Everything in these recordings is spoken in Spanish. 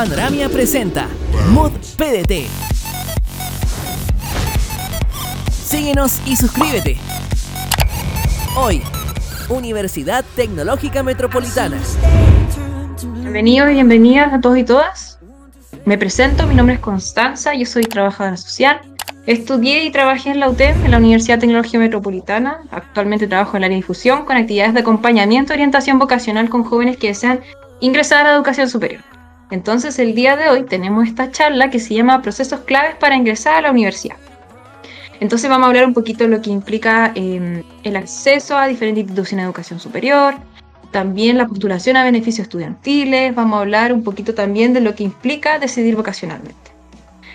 Panoramia presenta Mod PDT. Síguenos y suscríbete. Hoy, Universidad Tecnológica Metropolitana. Bienvenidos y bienvenidas a todos y todas. Me presento, mi nombre es Constanza, yo soy trabajadora social. Estudié y trabajé en la UTEM, en la Universidad Tecnológica Metropolitana. Actualmente trabajo en la área de difusión con actividades de acompañamiento y orientación vocacional con jóvenes que desean ingresar a la educación superior. Entonces, el día de hoy tenemos esta charla que se llama Procesos claves para ingresar a la universidad. Entonces vamos a hablar un poquito de lo que implica em, el acceso a diferentes instituciones de educación superior, también la postulación a beneficios estudiantiles, vamos a hablar un poquito también de lo que implica decidir vocacionalmente.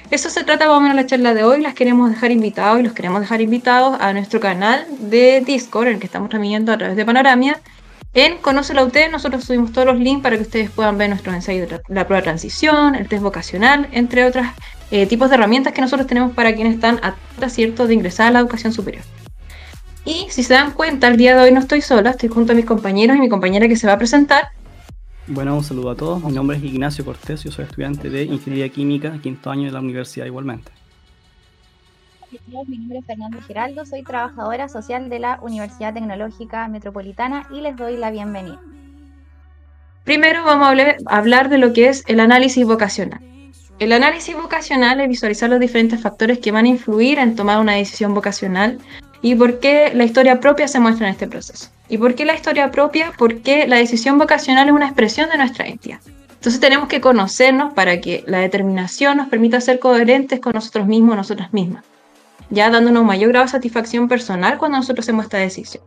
Eso se trata más o menos la charla de hoy, las queremos dejar invitados y los queremos dejar invitados a nuestro canal de Discord, en el que estamos transmitiendo a través de Panoramia, en Conoce la UT nosotros subimos todos los links para que ustedes puedan ver nuestros ensayos de la prueba de transición, el test vocacional, entre otros eh, tipos de herramientas que nosotros tenemos para quienes están a cierto de ingresar a la educación superior. Y si se dan cuenta, el día de hoy no estoy sola, estoy junto a mis compañeros y mi compañera que se va a presentar. Bueno, un saludo a todos. Mi nombre es Ignacio Cortés, yo soy estudiante de Ingeniería Química, quinto año de la universidad igualmente. Mi nombre es Fernando Geraldo, soy trabajadora social de la Universidad Tecnológica Metropolitana y les doy la bienvenida. Primero vamos a hablar de lo que es el análisis vocacional. El análisis vocacional es visualizar los diferentes factores que van a influir en tomar una decisión vocacional y por qué la historia propia se muestra en este proceso. ¿Y por qué la historia propia? Porque la decisión vocacional es una expresión de nuestra identidad. Entonces tenemos que conocernos para que la determinación nos permita ser coherentes con nosotros mismos, nosotras mismas ya dándonos mayor grado de satisfacción personal cuando nosotros hacemos esta decisión.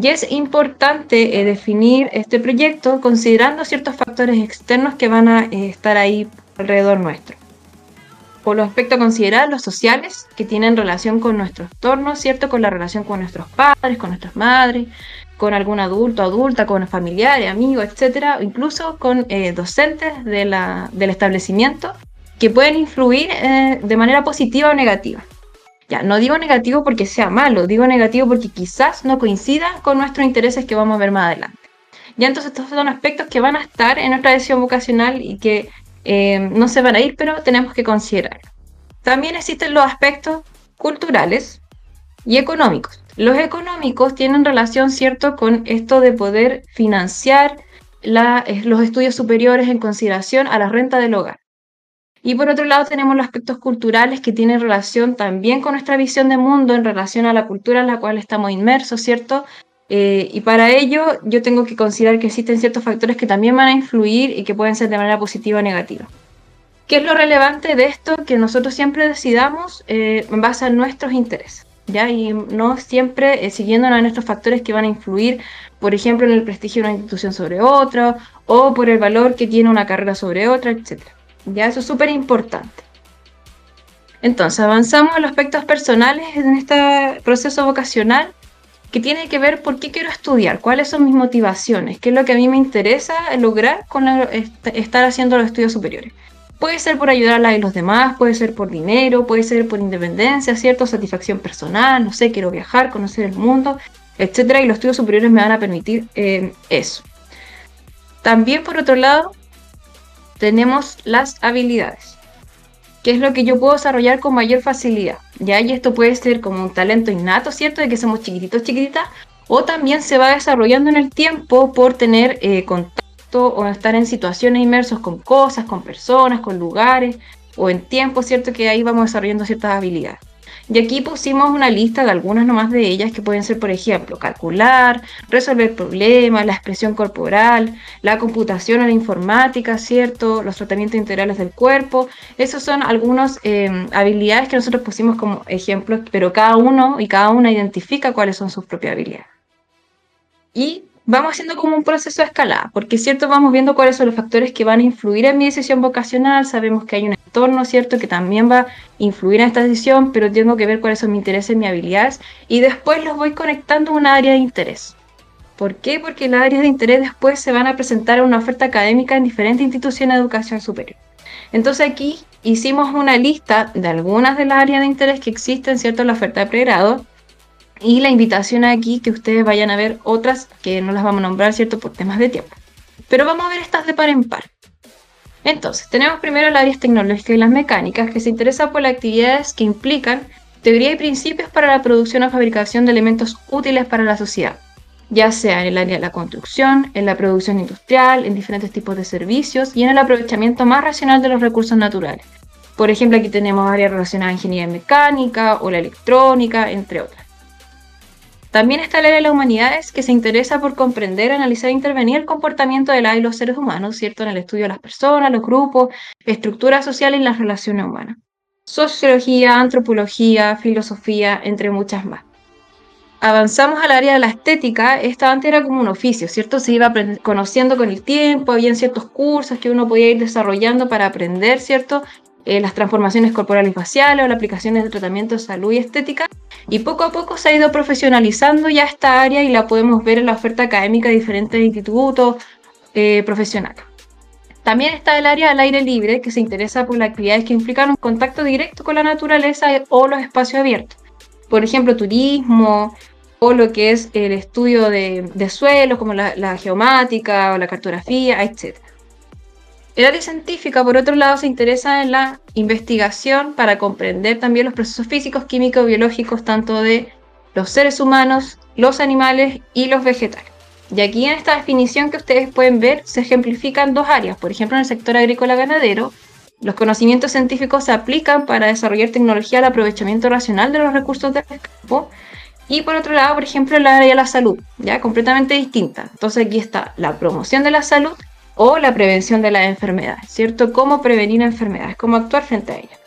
Y es importante eh, definir este proyecto considerando ciertos factores externos que van a eh, estar ahí alrededor nuestro. Por los aspectos a considerar, los sociales, que tienen relación con nuestro entorno, ¿cierto? Con la relación con nuestros padres, con nuestras madres, con algún adulto, adulta, con familiares, amigos, etcétera, incluso con eh, docentes de la, del establecimiento que pueden influir de manera positiva o negativa. No digo negativo porque sea malo, digo negativo porque quizás no coincida con nuestros intereses que vamos a ver más adelante. Ya entonces estos son aspectos que van a estar en nuestra decisión vocacional y que eh, no se van a ir, pero tenemos que considerar. También existen los aspectos culturales y económicos. Los económicos tienen relación, ¿cierto?, con esto de poder financiar eh, los estudios superiores en consideración a la renta del hogar. Y por otro lado tenemos los aspectos culturales que tienen relación también con nuestra visión de mundo en relación a la cultura en la cual estamos inmersos, ¿cierto? Eh, y para ello yo tengo que considerar que existen ciertos factores que también van a influir y que pueden ser de manera positiva o negativa. ¿Qué es lo relevante de esto? Que nosotros siempre decidamos eh, en base a nuestros intereses. ¿Ya? Y no siempre eh, siguiéndonos en estos factores que van a influir, por ejemplo, en el prestigio de una institución sobre otra, o por el valor que tiene una carrera sobre otra, etcétera. Ya eso es súper importante. Entonces, avanzamos en los aspectos personales en este proceso vocacional que tiene que ver por qué quiero estudiar, cuáles son mis motivaciones, qué es lo que a mí me interesa lograr con estar haciendo los estudios superiores. Puede ser por ayudar a los demás, puede ser por dinero, puede ser por independencia, cierto, satisfacción personal, no sé, quiero viajar, conocer el mundo, etcétera, y los estudios superiores me van a permitir eh, eso. También, por otro lado, tenemos las habilidades, que es lo que yo puedo desarrollar con mayor facilidad. ¿ya? Y esto puede ser como un talento innato, ¿cierto? De que somos chiquititos, chiquititas, o también se va desarrollando en el tiempo por tener eh, contacto o estar en situaciones inmersos con cosas, con personas, con lugares, o en tiempo, ¿cierto? Que ahí vamos desarrollando ciertas habilidades. Y aquí pusimos una lista de algunas nomás de ellas que pueden ser, por ejemplo, calcular, resolver problemas, la expresión corporal, la computación o la informática, ¿cierto? Los tratamientos integrales del cuerpo. Esas son algunas eh, habilidades que nosotros pusimos como ejemplos, pero cada uno y cada una identifica cuáles son sus propias habilidades. Y vamos haciendo como un proceso de escalada, porque cierto, vamos viendo cuáles son los factores que van a influir en mi decisión vocacional, sabemos que hay un entorno, cierto, que también va a influir en esta decisión, pero tengo que ver cuáles son mis intereses, mis habilidades, y después los voy conectando a un área de interés. ¿Por qué? Porque las áreas de interés después se van a presentar en una oferta académica en diferentes instituciones de educación superior. Entonces aquí hicimos una lista de algunas de las áreas de interés que existen, ¿cierto?, en la oferta de pregrado, y la invitación aquí que ustedes vayan a ver otras que no las vamos a nombrar, ¿cierto? Por temas de tiempo. Pero vamos a ver estas de par en par. Entonces, tenemos primero las áreas tecnológicas y las mecánicas, que se interesan por las actividades que implican teoría y principios para la producción o fabricación de elementos útiles para la sociedad, ya sea en el área de la construcción, en la producción industrial, en diferentes tipos de servicios y en el aprovechamiento más racional de los recursos naturales. Por ejemplo, aquí tenemos áreas relacionadas a ingeniería mecánica o la electrónica, entre otras. También está el área de las humanidades que se interesa por comprender, analizar e intervenir el comportamiento de la y los seres humanos, ¿cierto? En el estudio de las personas, los grupos, estructuras sociales y las relaciones humanas. Sociología, antropología, filosofía, entre muchas más. Avanzamos al área de la estética, esta antes era como un oficio, ¿cierto? Se iba conociendo con el tiempo, había ciertos cursos que uno podía ir desarrollando para aprender, ¿cierto? Eh, las transformaciones corporales y faciales o las aplicaciones de tratamiento de salud y estética. Y poco a poco se ha ido profesionalizando ya esta área y la podemos ver en la oferta académica de diferentes institutos eh, profesionales. También está el área del aire libre, que se interesa por las actividades que implican un contacto directo con la naturaleza o los espacios abiertos. Por ejemplo, turismo o lo que es el estudio de, suelos, como la, la geomática o la cartografía, etc. El área científica, por otro lado, se interesa en la investigación para comprender también los procesos físicos, químicos, biológicos, tanto de los seres humanos, los animales y los vegetales. Y aquí en esta definición que ustedes pueden ver se ejemplifican dos áreas. Por ejemplo, en el sector agrícola ganadero, los conocimientos científicos se aplican para desarrollar tecnología al aprovechamiento racional de los recursos del campo. Y por otro lado, por ejemplo, el área de la salud, ya completamente distinta. Entonces aquí está la promoción de la salud o la prevención de las enfermedades, ¿cierto? Cómo prevenir enfermedades, cómo actuar frente a ellas.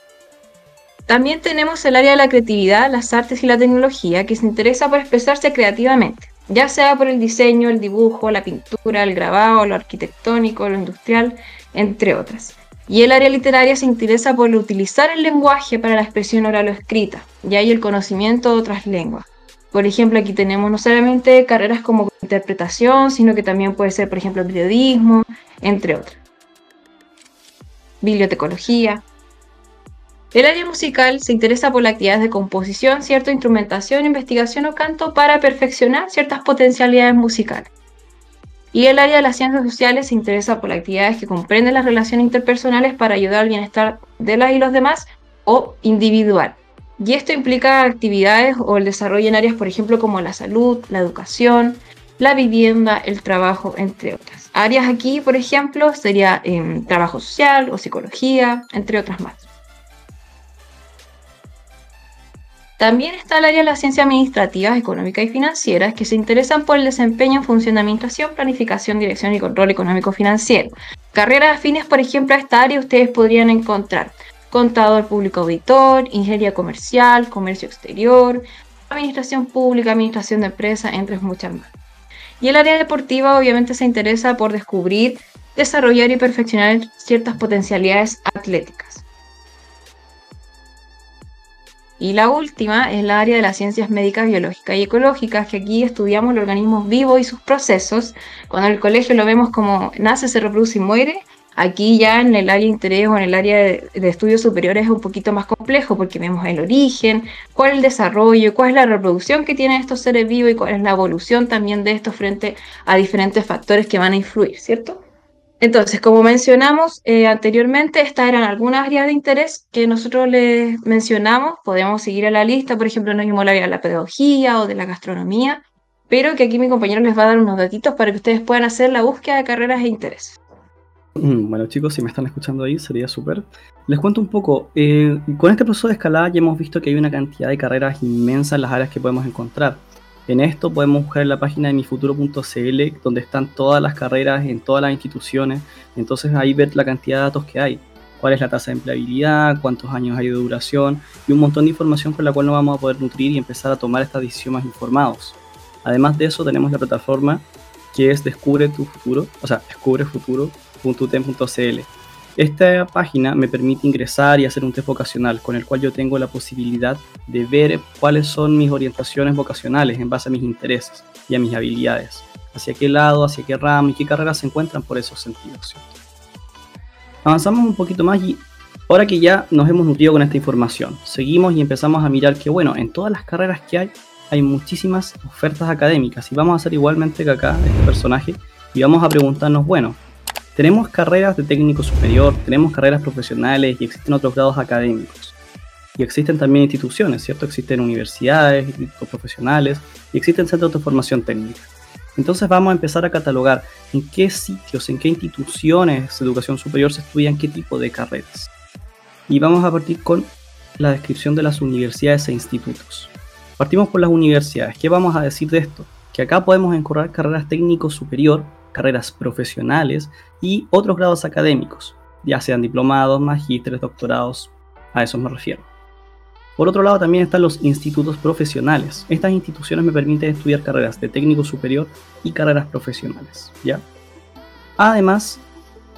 También tenemos el área de la creatividad, las artes y la tecnología, que se interesa por expresarse creativamente, ya sea por el diseño, el dibujo, la pintura, el grabado, lo arquitectónico, lo industrial, entre otras. Y el área literaria se interesa por utilizar el lenguaje para la expresión oral o escrita, y hay el conocimiento de otras lenguas. Por ejemplo, aquí tenemos no solamente carreras como interpretación, sino que también puede ser, por ejemplo, periodismo, entre otras. Bibliotecología. El área musical se interesa por las actividades de composición, cierta instrumentación, investigación o canto para perfeccionar ciertas potencialidades musicales. Y el área de las ciencias sociales se interesa por las actividades que comprenden las relaciones interpersonales para ayudar al bienestar de las y los demás o individual. Y esto implica actividades o el desarrollo en áreas, por ejemplo, como la salud, la educación, la vivienda, el trabajo, entre otras. Áreas aquí, por ejemplo, sería em, trabajo social o psicología, entre otras más. También está el área de las ciencias administrativas, económicas y financieras que se interesan por el desempeño en función de administración, planificación, dirección y control económico financiero. Carreras afines, por ejemplo, a esta área ustedes podrían encontrar contador público auditor, ingeniería comercial, comercio exterior, administración pública, administración de empresas, entre muchas más. Y el área deportiva obviamente se interesa por descubrir, desarrollar y perfeccionar ciertas potencialidades atléticas. Y la última es la área de las ciencias médicas, biológicas y ecológicas, que aquí estudiamos los organismos vivos y sus procesos. Cuando en el colegio lo vemos como nace, se reproduce y muere, Aquí ya en el área de interés o en el área de, estudios superiores es un poquito más complejo porque vemos el origen, cuál es el desarrollo, cuál es la reproducción que tienen estos seres vivos y cuál es la evolución también de estos frente a diferentes factores que van a influir, ¿cierto? Entonces, como mencionamos eh, anteriormente, estas eran algunas áreas de interés que nosotros les mencionamos. Podemos seguir a la lista, por ejemplo, no mismo el área de la pedagogía o de la gastronomía, pero que aquí mi compañero les va a dar unos datitos para que ustedes puedan hacer la búsqueda de carreras e intereses. Mm, bueno chicos, si me están escuchando ahí sería súper. Les cuento un poco, eh, con este proceso de escalada ya hemos visto que hay una cantidad de carreras inmensas en las áreas que podemos encontrar. En esto podemos buscar en la página de mifuturo.cl donde están todas las carreras en todas las instituciones. Entonces ahí ver la cantidad de datos que hay. Cuál es la tasa de empleabilidad, cuántos años hay de duración y un montón de información con la cual nos vamos a poder nutrir y empezar a tomar estas decisiones informados. Además de eso tenemos la plataforma que es Descubre tu futuro, o sea, Descubre Futuro, .utem.cl. Esta página me permite ingresar y hacer un test vocacional con el cual yo tengo la posibilidad de ver cuáles son mis orientaciones vocacionales en base a mis intereses y a mis habilidades, hacia qué lado, hacia qué rama y qué carreras se encuentran por esos sentidos. Avanzamos un poquito más y ahora que ya nos hemos nutrido con esta información, seguimos y empezamos a mirar que bueno, en todas las carreras que hay hay muchísimas ofertas académicas y vamos a hacer igualmente que acá este personaje y vamos a preguntarnos, bueno, Tenemos carreras de técnico superior, tenemos carreras profesionales y existen otros grados académicos. Y existen también instituciones, ¿cierto? Existen universidades, institutos profesionales y existen centros de formación técnica. Entonces vamos a empezar a catalogar en qué sitios, en qué instituciones de educación superior se estudian qué tipo de carreras. Y vamos a partir con la descripción de las universidades e institutos. Partimos por las universidades. ¿Qué vamos a decir de esto? Que acá podemos encorrer carreras técnico superior, carreras profesionales y otros grados académicos, ya sean diplomados, magísteres, doctorados, a eso me refiero. Por otro lado también están los institutos profesionales. Estas instituciones me permiten estudiar carreras de técnico superior y carreras profesionales, ¿ya? Además,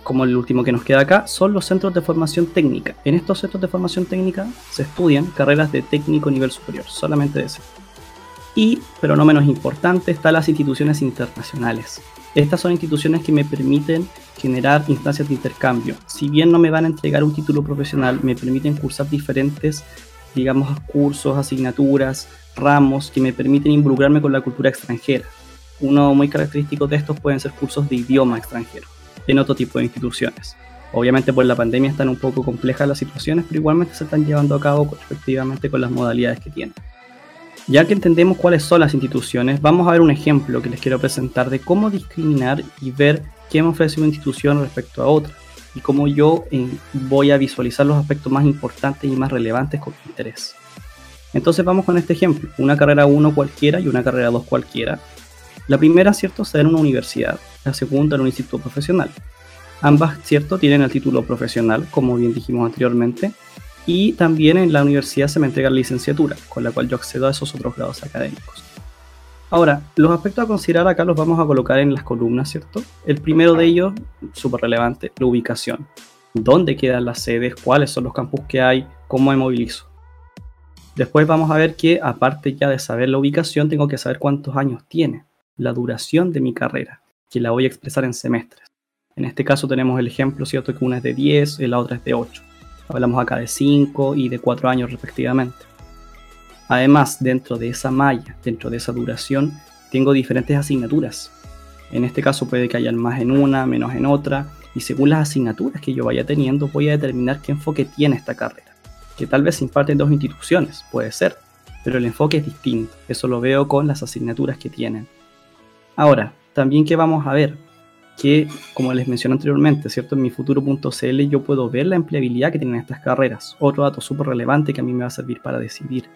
como el último que nos queda acá, son los centros de formación técnica. En estos centros de formación técnica se estudian carreras de técnico nivel superior, solamente de ese. Y, pero no menos importante, están las instituciones internacionales. Estas son instituciones que me permiten generar instancias de intercambio. Si bien no me van a entregar un título profesional, me permiten cursar diferentes, digamos, cursos, asignaturas, ramos que me permiten involucrarme con la cultura extranjera. Uno muy característico de estos pueden ser cursos de idioma extranjero en otro tipo de instituciones. Obviamente por la pandemia están un poco complejas las situaciones, pero igualmente se están llevando a cabo efectivamente con las modalidades que tienen. Ya que entendemos cuáles son las instituciones, vamos a ver un ejemplo que les quiero presentar de cómo discriminar y ver qué me ofrece una institución respecto a otra y cómo yo eh, voy a visualizar los aspectos más importantes y más relevantes con interés. Entonces vamos con este ejemplo, una carrera 1 cualquiera y una carrera 2 cualquiera. La primera, ¿cierto?, será en una universidad, la segunda en un instituto profesional. Ambas, ¿cierto?, tienen el título profesional, como bien dijimos anteriormente, y también en la universidad se me entrega la licenciatura, con la cual yo accedo a esos otros grados académicos. Ahora, los aspectos a considerar acá los vamos a colocar en las columnas, ¿cierto? El primero de ellos, súper relevante, la ubicación. ¿Dónde quedan las sedes? ¿Cuáles son los campus que hay? ¿Cómo me movilizo? Después vamos a ver que, aparte ya de saber la ubicación, tengo que saber cuántos años tiene, la duración de mi carrera que la voy a expresar en semestres. En este caso tenemos el ejemplo, ¿cierto? Que una es de 10 y la otra es de 8. Hablamos acá de 5 y de 4 años respectivamente. Además, dentro de esa malla, dentro de esa duración, tengo diferentes asignaturas. En este caso puede que hayan más en una, menos en otra, y según las asignaturas que yo vaya teniendo, voy a determinar qué enfoque tiene esta carrera. Que tal vez se imparte en dos instituciones, puede ser, pero el enfoque es distinto. Eso lo veo con las asignaturas que tienen. Ahora, también que vamos a ver que, como les mencioné anteriormente, ¿cierto? En mi futuro.cl yo puedo ver la empleabilidad que tienen estas carreras. Otro dato súper relevante que a mí me va a servir para decidir.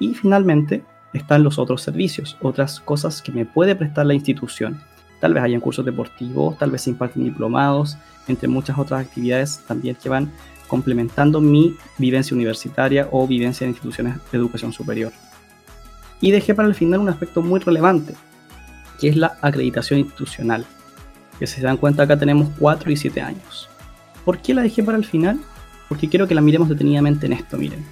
Y finalmente están los otros servicios, otras cosas que me puede prestar la institución. Tal vez hayan cursos deportivos, tal vez se imparten diplomados, entre muchas otras actividades también que van complementando mi vivencia universitaria o vivencia en instituciones de educación superior. Y dejé para el final un aspecto muy relevante, que es la acreditación institucional. Que si se dan cuenta acá tenemos 4 y 7 años. ¿Por qué la dejé para el final? Porque quiero que la miremos detenidamente en esto, miren.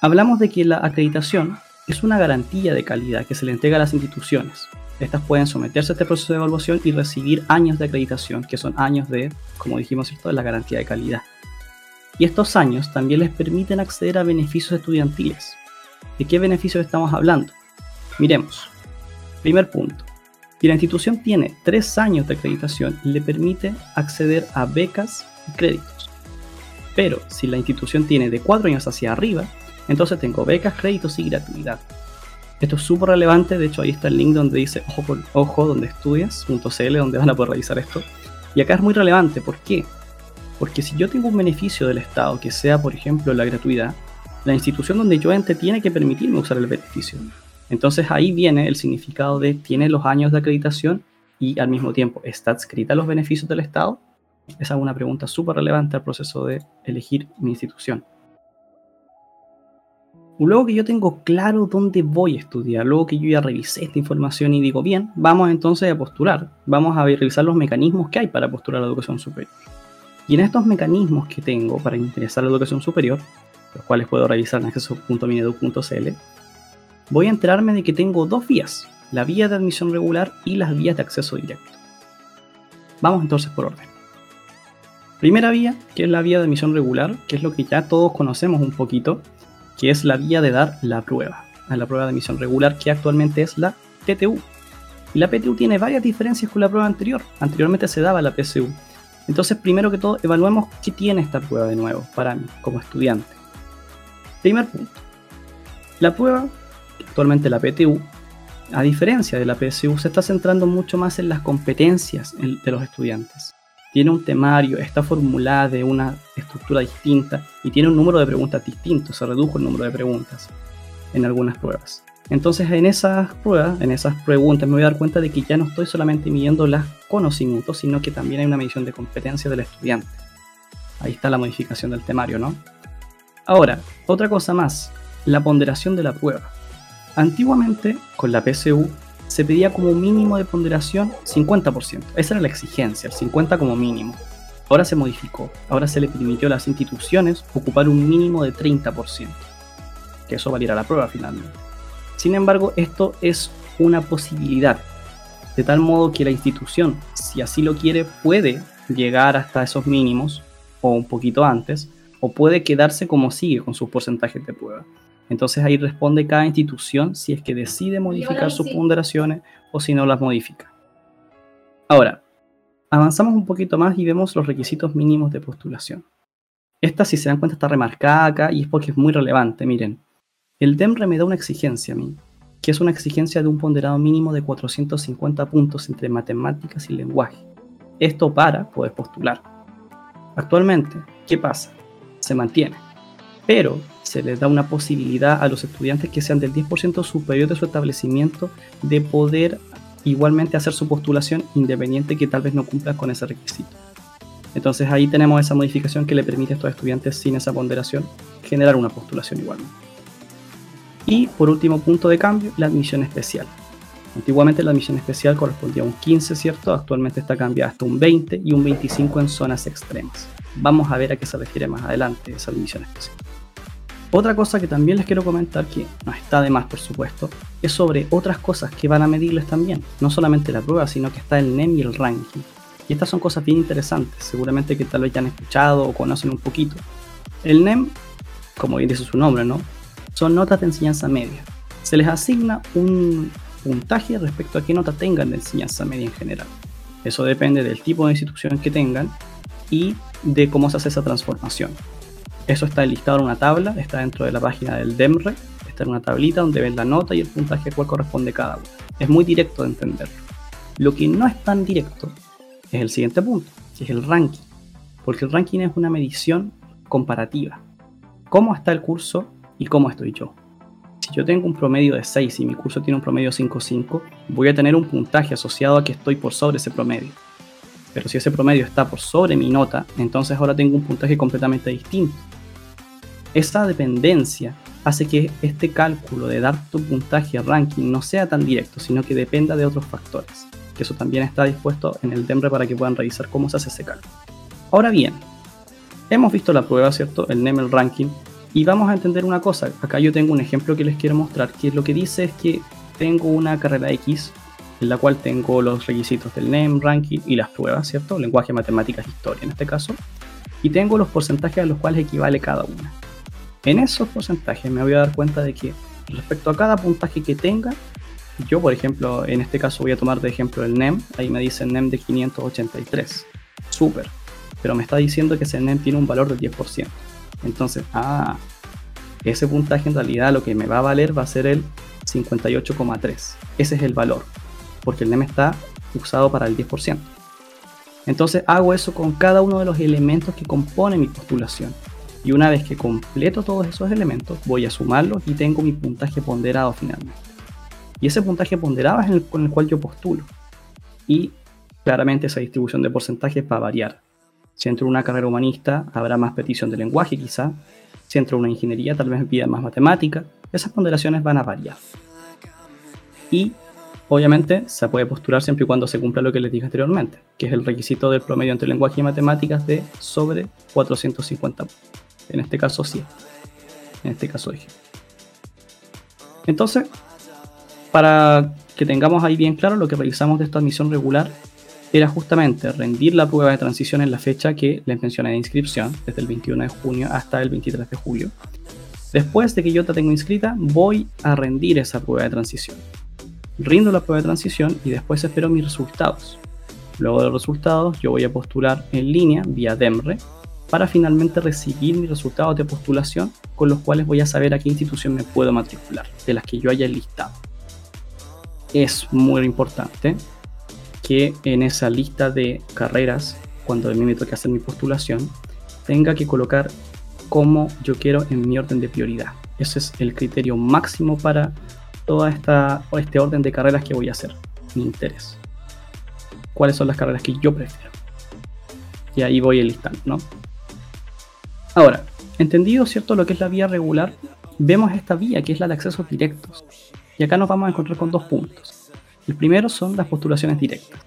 Hablamos de que la acreditación es una garantía de calidad que se le entrega a las instituciones. Estas pueden someterse a este proceso de evaluación y recibir años de acreditación, que son años de, como dijimos esto, de la garantía de calidad. Y estos años también les permiten acceder a beneficios estudiantiles. ¿De qué beneficios estamos hablando? Miremos. Primer punto. Si la institución tiene tres años de acreditación, le permite acceder a becas y créditos. Pero si la institución tiene de cuatro años hacia arriba, entonces tengo becas, créditos y gratuidad. Esto es súper relevante, de hecho ahí está el link donde dice ojo, ojo donde estudias.cl, donde van a poder revisar esto. Y acá es muy relevante, ¿por qué? Porque si yo tengo un beneficio del Estado, que sea por ejemplo la gratuidad, la institución donde yo entre tiene que permitirme usar el beneficio. Entonces ahí viene el significado de tiene los años de acreditación y al mismo tiempo está adscrita a los beneficios del Estado. Esa es una pregunta súper relevante al proceso de elegir mi institución. Luego que yo tengo claro dónde voy a estudiar, luego que yo ya revisé esta información y digo, bien, vamos entonces a postular, vamos a revisar los mecanismos que hay para postular a la educación superior. Y en estos mecanismos que tengo para ingresar a la educación superior, los cuales puedo revisar en acceso.minedu.cl, voy a enterarme de que tengo dos vías, la vía de admisión regular y las vías de acceso directo. Vamos entonces por orden. Primera vía, que es la vía de admisión regular, que es lo que ya todos conocemos un poquito, que es la vía de dar la prueba, a la prueba de admisión regular, que actualmente es la TTU. Y la PTU tiene varias diferencias con la prueba anterior. Anteriormente se daba la PSU. Entonces, primero que todo, evaluemos qué tiene esta prueba de nuevo para mí como estudiante. Primer punto. La prueba, actualmente la PTU, a diferencia de la PSU, se está centrando mucho más en las competencias de los estudiantes. Tiene un temario, está formulada de una estructura distinta y tiene un número de preguntas distinto, se redujo el número de preguntas en algunas pruebas. Entonces en esas pruebas, en esas preguntas me voy a dar cuenta de que ya no estoy solamente midiendo los conocimientos, sino que también hay una medición de competencia del estudiante. Ahí está la modificación del temario, ¿no? Ahora, otra cosa más, la ponderación de la prueba. Antiguamente, con la PSU, se pedía como mínimo de ponderación 50%. Esa era la exigencia, el 50% como mínimo. Ahora se modificó, ahora se le permitió a las instituciones ocupar un mínimo de 30%, que eso valiera la prueba finalmente. Sin embargo, esto es una posibilidad, de tal modo que la institución, si así lo quiere, puede llegar hasta esos mínimos o un poquito antes, o puede quedarse como sigue con sus porcentajes de prueba. Entonces ahí responde cada institución si es que decide modificar sus ponderaciones o si no las modifica. Ahora, avanzamos un poquito más y vemos los requisitos mínimos de postulación. Esta, si se dan cuenta, está remarcada acá y es porque es muy relevante. Miren, el DEMRE me da una exigencia a mí, que es una exigencia de un ponderado mínimo de 450 puntos entre matemáticas y lenguaje. Esto para poder postular. Actualmente, ¿qué pasa? Se mantiene, pero se les da una posibilidad a los estudiantes que sean del 10% superior de su establecimiento de poder igualmente hacer su postulación independiente que tal vez no cumplan con ese requisito. Entonces ahí tenemos esa modificación que le permite a estos estudiantes sin esa ponderación generar una postulación igualmente. Y por último punto de cambio, la admisión especial. Antiguamente la admisión especial correspondía a un 15, ¿cierto? Actualmente está cambiada hasta un 20 y un 25 en zonas extremas. Vamos a ver a qué se refiere más adelante esa admisión especial. Otra cosa que también les quiero comentar, que no está de más por supuesto, es sobre otras cosas que van a medirles también. No solamente la prueba, sino que está el NEM y el ranking. Y estas son cosas bien interesantes, seguramente que tal vez ya han escuchado o conocen un poquito. El NEM, como bien dice su nombre, ¿no? son notas de enseñanza media. Se les asigna un puntaje respecto a qué nota tengan de enseñanza media en general. Eso depende del tipo de institución que tengan y de cómo se hace esa transformación. Eso está listado en una tabla, está dentro de la página del DEMRE, está en una tablita donde ven la nota y el puntaje a cual corresponde cada uno. Es muy directo de entenderlo. Lo que no es tan directo es el siguiente punto, que es el ranking, porque el ranking es una medición comparativa. ¿Cómo está el curso y cómo estoy yo. Si yo tengo un promedio de 6 y mi curso tiene un promedio 5.5, voy a tener un puntaje asociado a que estoy por sobre ese promedio. Pero si ese promedio está por sobre mi nota, entonces ahora tengo un puntaje completamente distinto. Esa dependencia hace que este cálculo de dar tu puntaje ranking no sea tan directo, sino que dependa de otros factores. Que eso también está dispuesto en el DEMRE para que puedan revisar cómo se hace ese cálculo. Ahora bien, hemos visto la prueba, ¿cierto? El NEM, el ranking, y vamos a entender una cosa, acá yo tengo un ejemplo que les quiero mostrar, que lo que dice es que tengo una carrera X, en la cual tengo los requisitos del NEM, ranking y las pruebas, ¿cierto? Lenguaje, matemáticas, historia en este caso. Y tengo los porcentajes a los cuales equivale cada una. En esos porcentajes me voy a dar cuenta de que respecto a cada puntaje que tenga, yo por ejemplo, en este caso voy a tomar de ejemplo el NEM, ahí me dice NEM de 583. Súper. Pero me está diciendo que ese NEM tiene un valor del 10%. Entonces, ah, ese puntaje en realidad lo que me va a valer va a ser el 58,3. Ese es el valor, porque el NEM está usado para el 10%. Entonces hago eso con cada uno de los elementos que componen mi postulación. Y una vez que completo todos esos elementos, voy a sumarlos y tengo mi puntaje ponderado finalmente. Y ese puntaje ponderado es con el cual yo postulo. Y claramente esa distribución de porcentajes va a variar. Si entro en una carrera humanista, habrá más petición de lenguaje quizá. Si entro en una ingeniería, tal vez pida más matemática. Esas ponderaciones van a variar. Y obviamente se puede postular siempre y cuando se cumpla lo que les dije anteriormente, que es el requisito del promedio entre lenguaje y matemáticas de sobre 450. En este caso sí. En este caso dije. Entonces, para que tengamos ahí bien claro lo que realizamos de esta admisión regular era justamente rendir la prueba de transición en la fecha que les mencioné de inscripción, desde el 21 de junio hasta el 23 de julio. Después de que yo te tengo inscrita, voy a rendir esa prueba de transición. rindo la prueba de transición y después espero mis resultados. Luego de los resultados, yo voy a postular en línea vía DEMRE para finalmente recibir mis resultados de postulación con los cuales voy a saber a qué institución me puedo matricular, de las que yo haya listado. Es muy importante que en esa lista de carreras, cuando a mí me toque hacer mi postulación, tenga que colocar como yo quiero en mi orden de prioridad. Ese es el criterio máximo para toda esta este orden de carreras que voy a hacer, mi interés. ¿Cuáles son las carreras que yo prefiero? Y ahí voy listando, ¿no? Ahora, entendido, ¿cierto? Lo que es la vía regular, vemos esta vía que es la de accesos directos. Y acá nos vamos a encontrar con dos puntos. El primero son las postulaciones directas.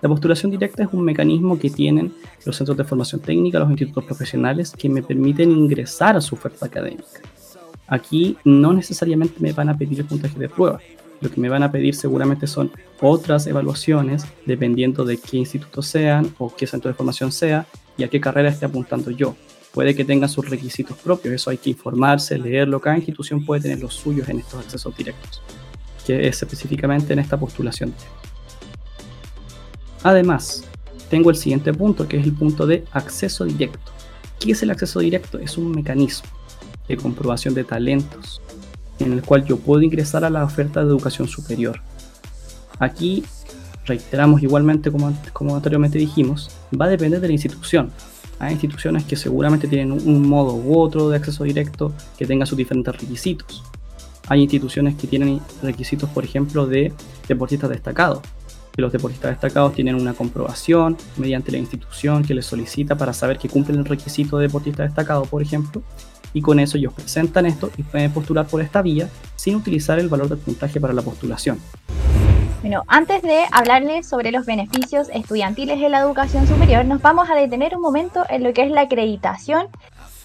La postulación directa es un mecanismo que tienen los centros de formación técnica, los institutos profesionales, que me permiten ingresar a su oferta académica. Aquí no necesariamente me van a pedir el puntaje de prueba. Lo que me van a pedir seguramente son otras evaluaciones dependiendo de qué instituto sean o qué centro de formación sea y a qué carrera esté apuntando yo. Puede que tengan sus requisitos propios, eso hay que informarse, leerlo. Cada institución puede tener los suyos en estos accesos directos, que es específicamente en esta postulación. Además, tengo el siguiente punto, que es el punto de acceso directo. ¿Qué es el acceso directo? Es un mecanismo de comprobación de talentos en el cual yo puedo ingresar a la oferta de educación superior. Aquí, reiteramos igualmente como, como anteriormente dijimos, va a depender de la institución. Hay instituciones que seguramente tienen un modo u otro de acceso directo que tenga sus diferentes requisitos. Hay instituciones que tienen requisitos, por ejemplo, de deportistas destacados, que los deportistas destacados tienen una comprobación mediante la institución que les solicita para saber que cumplen el requisito de deportista destacado, por ejemplo, y con eso ellos presentan esto y pueden postular por esta vía sin utilizar el valor del puntaje para la postulación. Bueno, antes de hablarles sobre los beneficios estudiantiles de la educación superior, nos vamos a detener un momento en lo que es la acreditación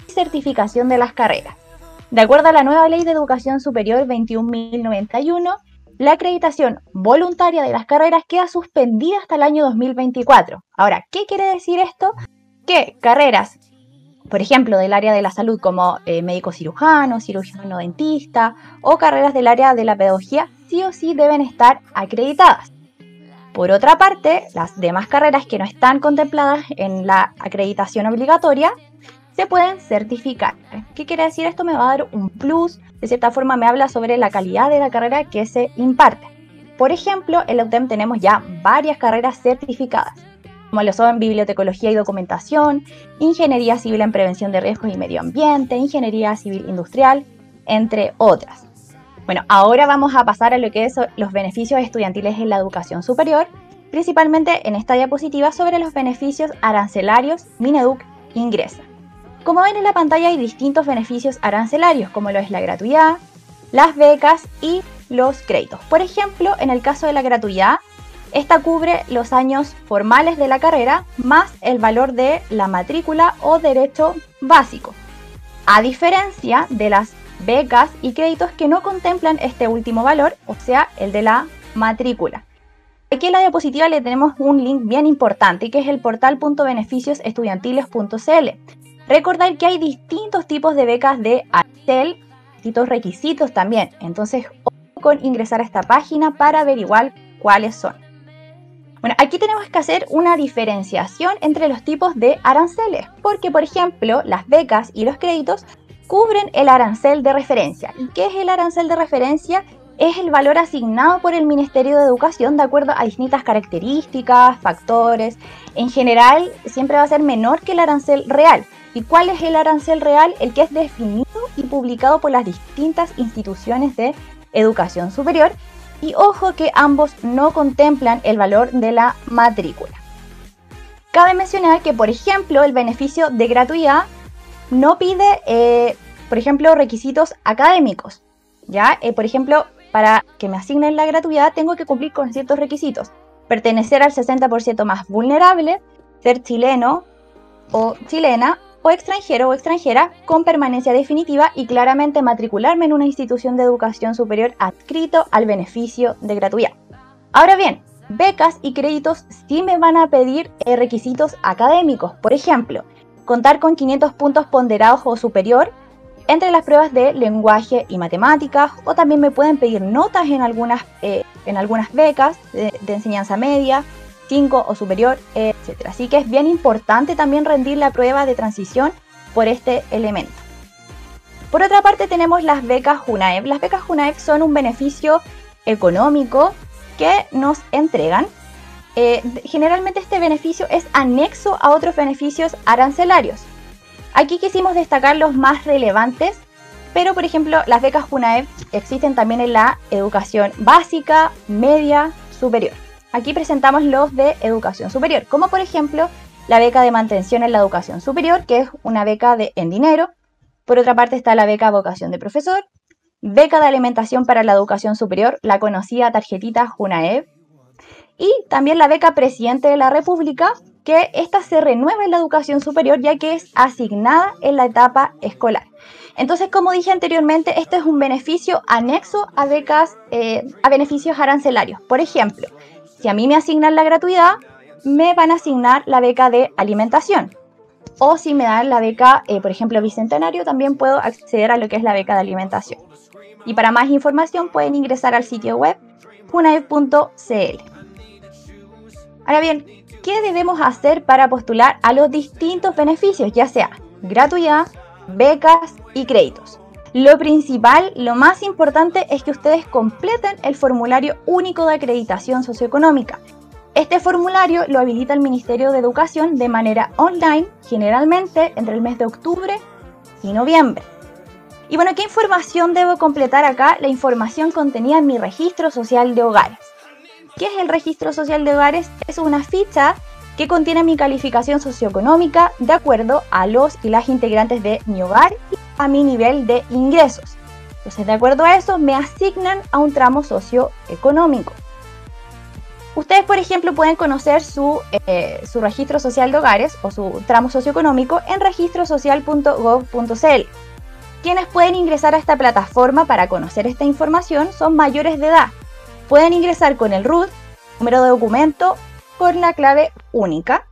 y certificación de las carreras. De acuerdo a la nueva Ley de Educación Superior 21.091, la acreditación voluntaria de las carreras queda suspendida hasta el año 2024. Ahora, ¿qué quiere decir esto? Que carreras, por ejemplo, del área de la salud como eh, médico cirujano, cirujano dentista o carreras del área de la pedagogía, sí o sí deben estar acreditadas. Por otra parte, las demás carreras que no están contempladas en la acreditación obligatoria se pueden certificar. ¿Qué quiere decir esto? Me va a dar un plus, de cierta forma me habla sobre la calidad de la carrera que se imparte. Por ejemplo, en la UTEM tenemos ya varias carreras certificadas, como lo son bibliotecología y documentación, ingeniería civil en prevención de riesgos y medio ambiente, ingeniería civil industrial, entre otras. Bueno, ahora vamos a pasar a lo que son los beneficios estudiantiles en la educación superior, principalmente en esta diapositiva sobre los beneficios arancelarios Mineduc ingresa. Como ven en la pantalla hay distintos beneficios arancelarios, como lo es la gratuidad, las becas y los créditos. Por ejemplo, en el caso de la gratuidad, esta cubre los años formales de la carrera más el valor de la matrícula o derecho básico, a diferencia de las becas y créditos que no contemplan este último valor, o sea, el de la matrícula. Aquí en la diapositiva le tenemos un link bien importante que es el portal.beneficiosestudiantiles.cl Recordar que hay distintos tipos de becas de Arcel, distintos requisitos también. Entonces, con ingresar a esta página para averiguar cuáles son. Bueno, aquí tenemos que hacer una diferenciación entre los tipos de aranceles, porque por ejemplo, las becas y los créditos cubren el arancel de referencia. ¿Y qué es el arancel de referencia? Es el valor asignado por el Ministerio de Educación de acuerdo a distintas características, factores. En general, siempre va a ser menor que el arancel real. ¿Y cuál es el arancel real? El que es definido y publicado por las distintas instituciones de educación superior. Y ojo que ambos no contemplan el valor de la matrícula. Cabe mencionar que, por ejemplo, el beneficio de gratuidad no pide, eh, por ejemplo, requisitos académicos. ¿ya? Eh, por ejemplo, para que me asignen la gratuidad tengo que cumplir con ciertos requisitos. Pertenecer al 60% más vulnerable, ser chileno o chilena o extranjero o extranjera con permanencia definitiva y claramente matricularme en una institución de educación superior adscrito al beneficio de gratuidad. Ahora bien, becas y créditos sí me van a pedir eh, requisitos académicos. Por ejemplo, contar con 500 puntos ponderados o superior entre las pruebas de lenguaje y matemáticas o también me pueden pedir notas en algunas, eh, en algunas becas de, enseñanza media, 5 o superior, etc. Así que es bien importante también rendir la prueba de transición por este elemento. Por otra parte tenemos las becas JUNAEP. Las becas JUNAEP son un beneficio económico que nos entregan. Eh, generalmente este beneficio es anexo a otros beneficios arancelarios. Aquí quisimos destacar los más relevantes, pero por ejemplo las becas JUNAEP existen también en la educación básica, media, superior. Aquí presentamos los de educación superior, como por ejemplo la beca de mantención en la educación superior, que es una beca de, en dinero. Por otra parte está la beca vocación de profesor, beca de alimentación para la educación superior, la conocida tarjetita JUNAEP, y también la beca presidente de la República, que esta se renueva en la educación superior ya que es asignada en la etapa escolar. Entonces, como dije anteriormente, este es un beneficio anexo a becas, eh, a beneficios arancelarios. Por ejemplo, si a mí me asignan la gratuidad, me van a asignar la beca de alimentación. O si me dan la beca, eh, por ejemplo, bicentenario, también puedo acceder a lo que es la beca de alimentación. Y para más información pueden ingresar al sitio web junae.cl. Ahora bien, ¿qué debemos hacer para postular a los distintos beneficios, ya sea gratuidad, becas y créditos? Lo principal, lo más importante es que ustedes completen el formulario único de acreditación socioeconómica. Este formulario lo habilita el Ministerio de Educación de manera online, generalmente entre el mes de octubre y noviembre. Y bueno, ¿qué información debo completar acá? La información contenida en mi registro social de hogares. ¿Qué es el registro social de hogares? Es una ficha que contiene mi calificación socioeconómica de acuerdo a los y las integrantes de mi hogar y a mi nivel de ingresos. Entonces, de acuerdo a eso, me asignan a un tramo socioeconómico. Ustedes, por ejemplo, pueden conocer su, eh, su registro social de hogares o su tramo socioeconómico en registrosocial.gov.cl. Quienes pueden ingresar a esta plataforma para conocer esta información son mayores de edad Pueden ingresar con el root, número de documento, con la clave única.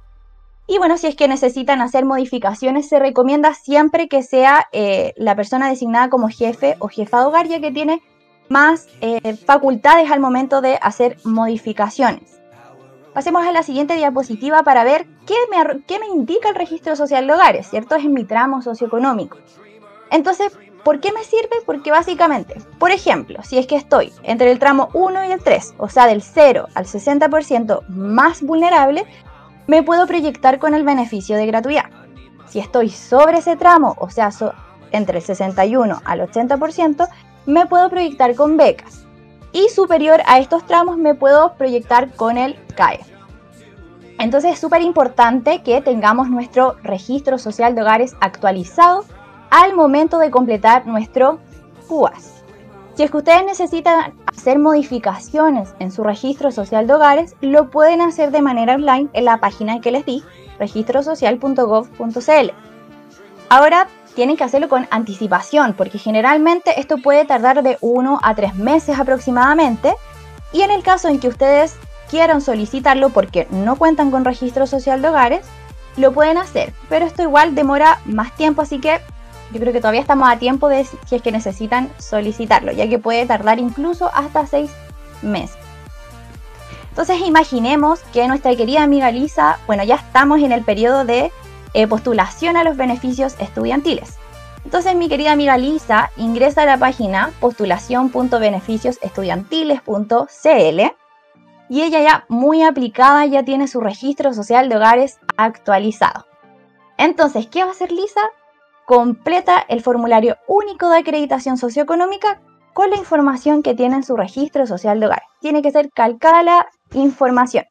Y bueno, si es que necesitan hacer modificaciones, se recomienda siempre que sea eh, la persona designada como jefe o jefa de hogar, ya que tiene más eh, facultades al momento de hacer modificaciones. Pasemos a la siguiente diapositiva para ver qué me, qué me indica el registro social de hogares, ¿cierto? Es en mi tramo socioeconómico. Entonces, ¿Por qué me sirve? Porque básicamente, por ejemplo, si es que estoy entre el tramo 1 y el 3, o sea, del 0 al 60% más vulnerable, me puedo proyectar con el beneficio de gratuidad. Si estoy sobre ese tramo, o sea, entre el 61 al 80%, me puedo proyectar con becas. Y superior a estos tramos me puedo proyectar con el CAE. Entonces es súper importante que tengamos nuestro registro social de hogares actualizado al momento de completar nuestro PUAS. Si es que ustedes necesitan hacer modificaciones en su registro social de hogares, lo pueden hacer de manera online en la página que les di, registrosocial.gov.cl. Ahora tienen que hacerlo con anticipación, porque generalmente esto puede tardar de 1 a 3 meses aproximadamente. Y en el caso en que ustedes quieran solicitarlo porque no cuentan con registro social de hogares, lo pueden hacer, pero esto igual demora más tiempo, así que yo creo que todavía estamos a tiempo de si es que necesitan solicitarlo, ya que puede tardar incluso hasta seis meses. Entonces imaginemos que nuestra querida amiga Lisa, bueno, ya estamos en el periodo de eh, postulación a los beneficios estudiantiles. Entonces mi querida amiga Lisa ingresa a la página postulación.beneficiosestudiantiles.cl y ella ya muy aplicada ya tiene su registro social de hogares actualizado. Entonces, ¿qué va a hacer Lisa? Completa el formulario único de acreditación socioeconómica con la información que tiene en su registro social de hogar. Tiene que ser calcada la información.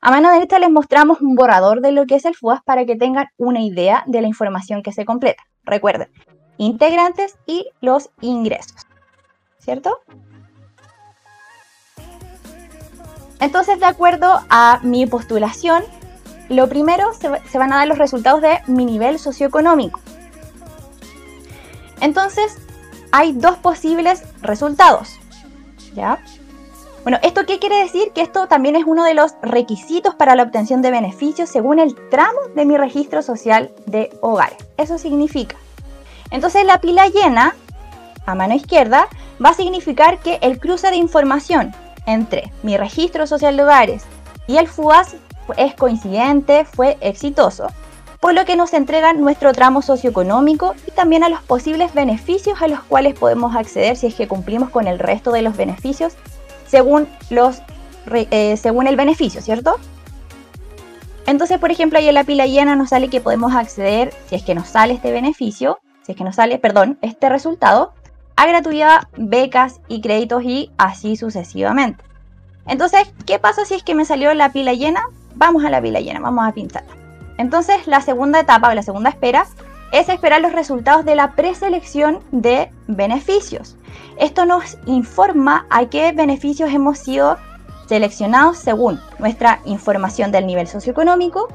A mano derecha les mostramos un borrador de lo que es el FUAS para que tengan una idea de la información que se completa. Recuerden, integrantes y los ingresos. ¿Cierto? Entonces, de acuerdo a mi postulación, lo primero se, se van a dar los resultados de mi nivel socioeconómico. Entonces, hay dos posibles resultados. ¿Ya? Bueno, ¿esto qué quiere decir? Que esto también es uno de los requisitos para la obtención de beneficios según el tramo de mi registro social de hogares. Eso significa, Entonces la pila llena, a mano izquierda, va a significar que el cruce de información entre mi registro social de hogares y el FUAS es coincidente, fue exitoso, por lo que nos entregan nuestro tramo socioeconómico y también a los posibles beneficios a los cuales podemos acceder si es que cumplimos con el resto de los beneficios según, los, eh, según el beneficio, ¿cierto? Entonces, por ejemplo, ahí en la pila llena nos sale que podemos acceder, si es que nos sale este beneficio, si es que nos sale, perdón, este resultado, a gratuidad, becas y créditos y así sucesivamente. Entonces, ¿qué pasa si es que me salió la pila llena? Vamos a la pila llena, vamos a pintarla. Entonces, la segunda etapa o la segunda espera es esperar los resultados de la preselección de beneficios. Esto nos informa a qué beneficios hemos sido seleccionados según nuestra información del nivel socioeconómico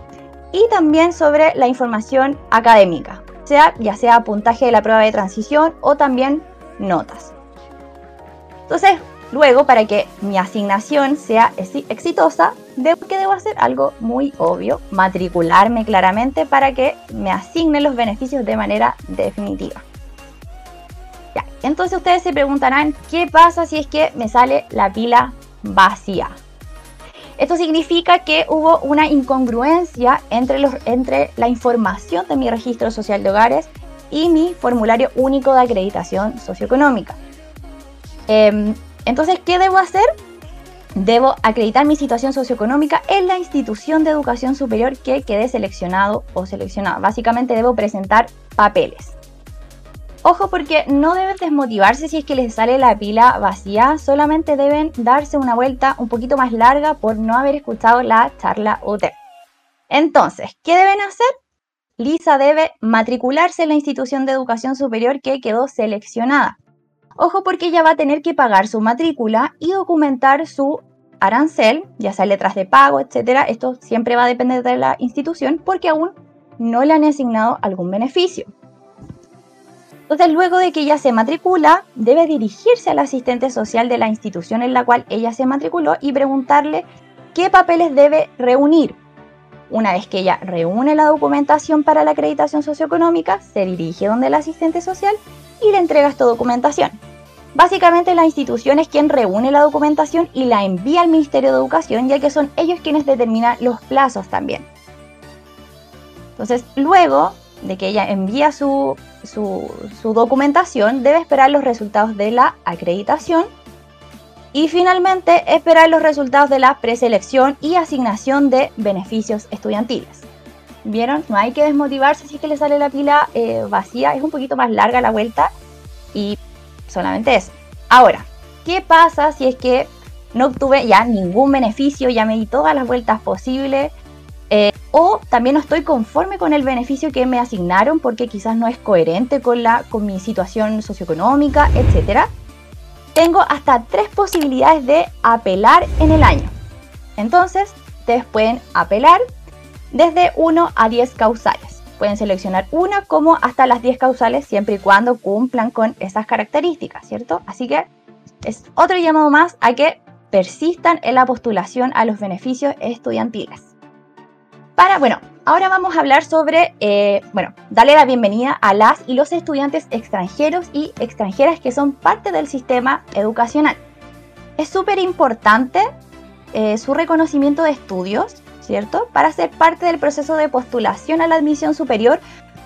y también sobre la información académica, sea, ya sea puntaje de la prueba de transición o también notas. Entonces, luego, para que mi asignación sea exitosa, debo, que debo hacer algo muy obvio, matricularme claramente para que me asignen los beneficios de manera definitiva. Entonces ustedes se preguntarán, ¿qué pasa si es que me sale la pila vacía? Esto significa que hubo una incongruencia entre, los, entre la información de mi registro social de hogares y mi formulario único de acreditación socioeconómica. Em, entonces, ¿qué debo hacer? Debo acreditar mi situación socioeconómica en la institución de educación superior que quede seleccionado o seleccionada. Básicamente debo presentar papeles. Ojo porque no deben desmotivarse si es que les sale la pila vacía, solamente deben darse una vuelta un poquito más larga por no haber escuchado la charla UT. Entonces, ¿qué deben hacer? Lisa debe matricularse en la institución de educación superior que quedó seleccionada. Ojo porque ella va a tener que pagar su matrícula y documentar su arancel, ya sea letras de pago, etc. Esto siempre va a depender de la institución porque aún no le han asignado algún beneficio. Entonces, luego de que ella se matricula, debe dirigirse al asistente social de la institución en la cual ella se matriculó y preguntarle qué papeles debe reunir una vez que ella reúne la documentación para la acreditación socioeconómica, se dirige donde el asistente social y le entrega esta documentación. Básicamente la institución es quien reúne la documentación y la envía al Ministerio de Educación, ya que son ellos quienes determinan los plazos también. Entonces, luego de que ella envía su, su, documentación, debe esperar los resultados de la acreditación y finalmente, esperar los resultados de la preselección y asignación de beneficios estudiantiles. ¿Vieron? No hay que desmotivarse si es que le sale la pila eh, vacía. Es un poquito más larga la vuelta y solamente eso. Ahora, ¿qué pasa si es que no obtuve ya ningún beneficio, ya me di todas las vueltas posibles? Eh, o también no estoy conforme con el beneficio que me asignaron porque quizás no es coherente con, la, con mi situación socioeconómica, etcétera tengo hasta tres posibilidades de apelar en el año. Entonces, ustedes pueden apelar desde 1 a 10 causales. Pueden seleccionar una como hasta las 10 causales siempre y cuando cumplan con esas características, ¿cierto? Así que es otro llamado más a que persistan en la postulación a los beneficios estudiantiles. Para, bueno, ahora vamos a hablar sobre, eh, bueno, darle la bienvenida a las y los estudiantes extranjeros y extranjeras que son parte del sistema educacional. Es súper importante eh, su reconocimiento de estudios, ¿cierto? Para ser parte del proceso de postulación a la admisión superior,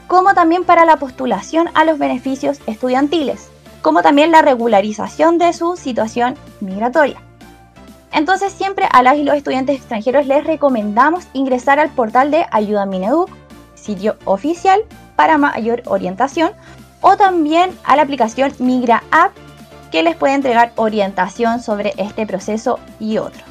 como también para la postulación a los beneficios estudiantiles, como también la regularización de su situación migratoria. Entonces siempre a las y los estudiantes extranjeros les recomendamos ingresar al portal de Ayuda Mineduc, sitio oficial para mayor orientación, o también a la aplicación Migra App que les puede entregar orientación sobre este proceso y otros.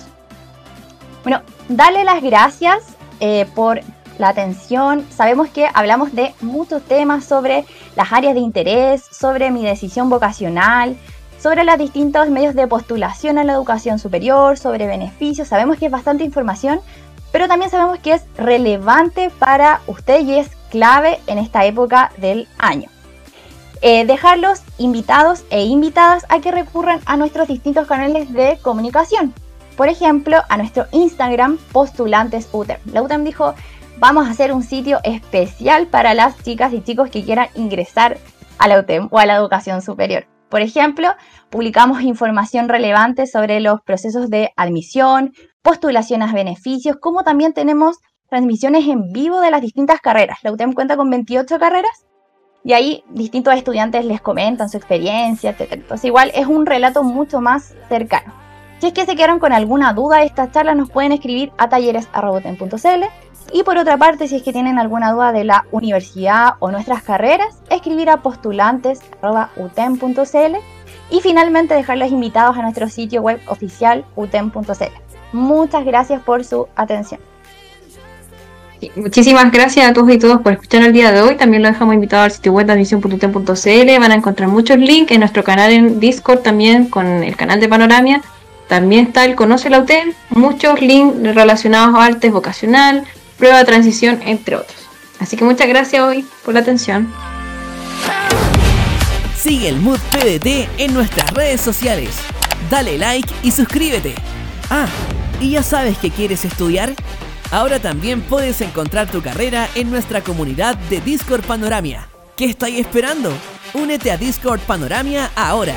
Bueno, darle las gracias eh, por la atención. Sabemos que hablamos de muchos temas sobre las áreas de interés, sobre mi decisión vocacional, sobre los distintos medios de postulación a la educación superior, sobre beneficios. Sabemos que es bastante información, pero también sabemos que es relevante para usted y es clave en esta época del año. Eh, dejarlos invitados e invitadas a que recurran a nuestros distintos canales de comunicación. Por ejemplo, a nuestro Instagram Postulantes UTEM. La UTEM dijo, vamos a hacer un sitio especial para las chicas y chicos que quieran ingresar a la UTEM o a la educación superior. Por ejemplo, publicamos información relevante sobre los procesos de admisión, postulaciones a beneficios, como también tenemos transmisiones en vivo de las distintas carreras. La UTEM cuenta con 28 carreras y ahí distintos estudiantes les comentan su experiencia, etc. Entonces igual es un relato mucho más cercano. Si es que se quedaron con alguna duda de esta charla, nos pueden escribir a talleres.cl y por otra parte, si es que tienen alguna duda de la universidad o nuestras carreras, escribir a postulantes.utem.cl y finalmente dejarlos invitados a nuestro sitio web oficial utem.cl. Muchas gracias por su atención. muchísimas gracias a todos y todos por escuchar el día de hoy. También lo dejamos invitado al sitio web de admisión.utem.cl. Van a encontrar muchos links en nuestro canal en Discord también con el canal de Panoramia también está el Conoce la UTEM, muchos links relacionados a artes vocacional, prueba de transición, entre otros. Así que muchas gracias hoy por la atención. Sigue el Mood PDT en nuestras redes sociales. Dale like y suscríbete. Ah, ¿y ya sabes que quieres estudiar? Ahora también puedes encontrar tu carrera en nuestra comunidad de Discord Panoramia. ¿Qué estáis esperando? Únete a Discord Panoramia ahora.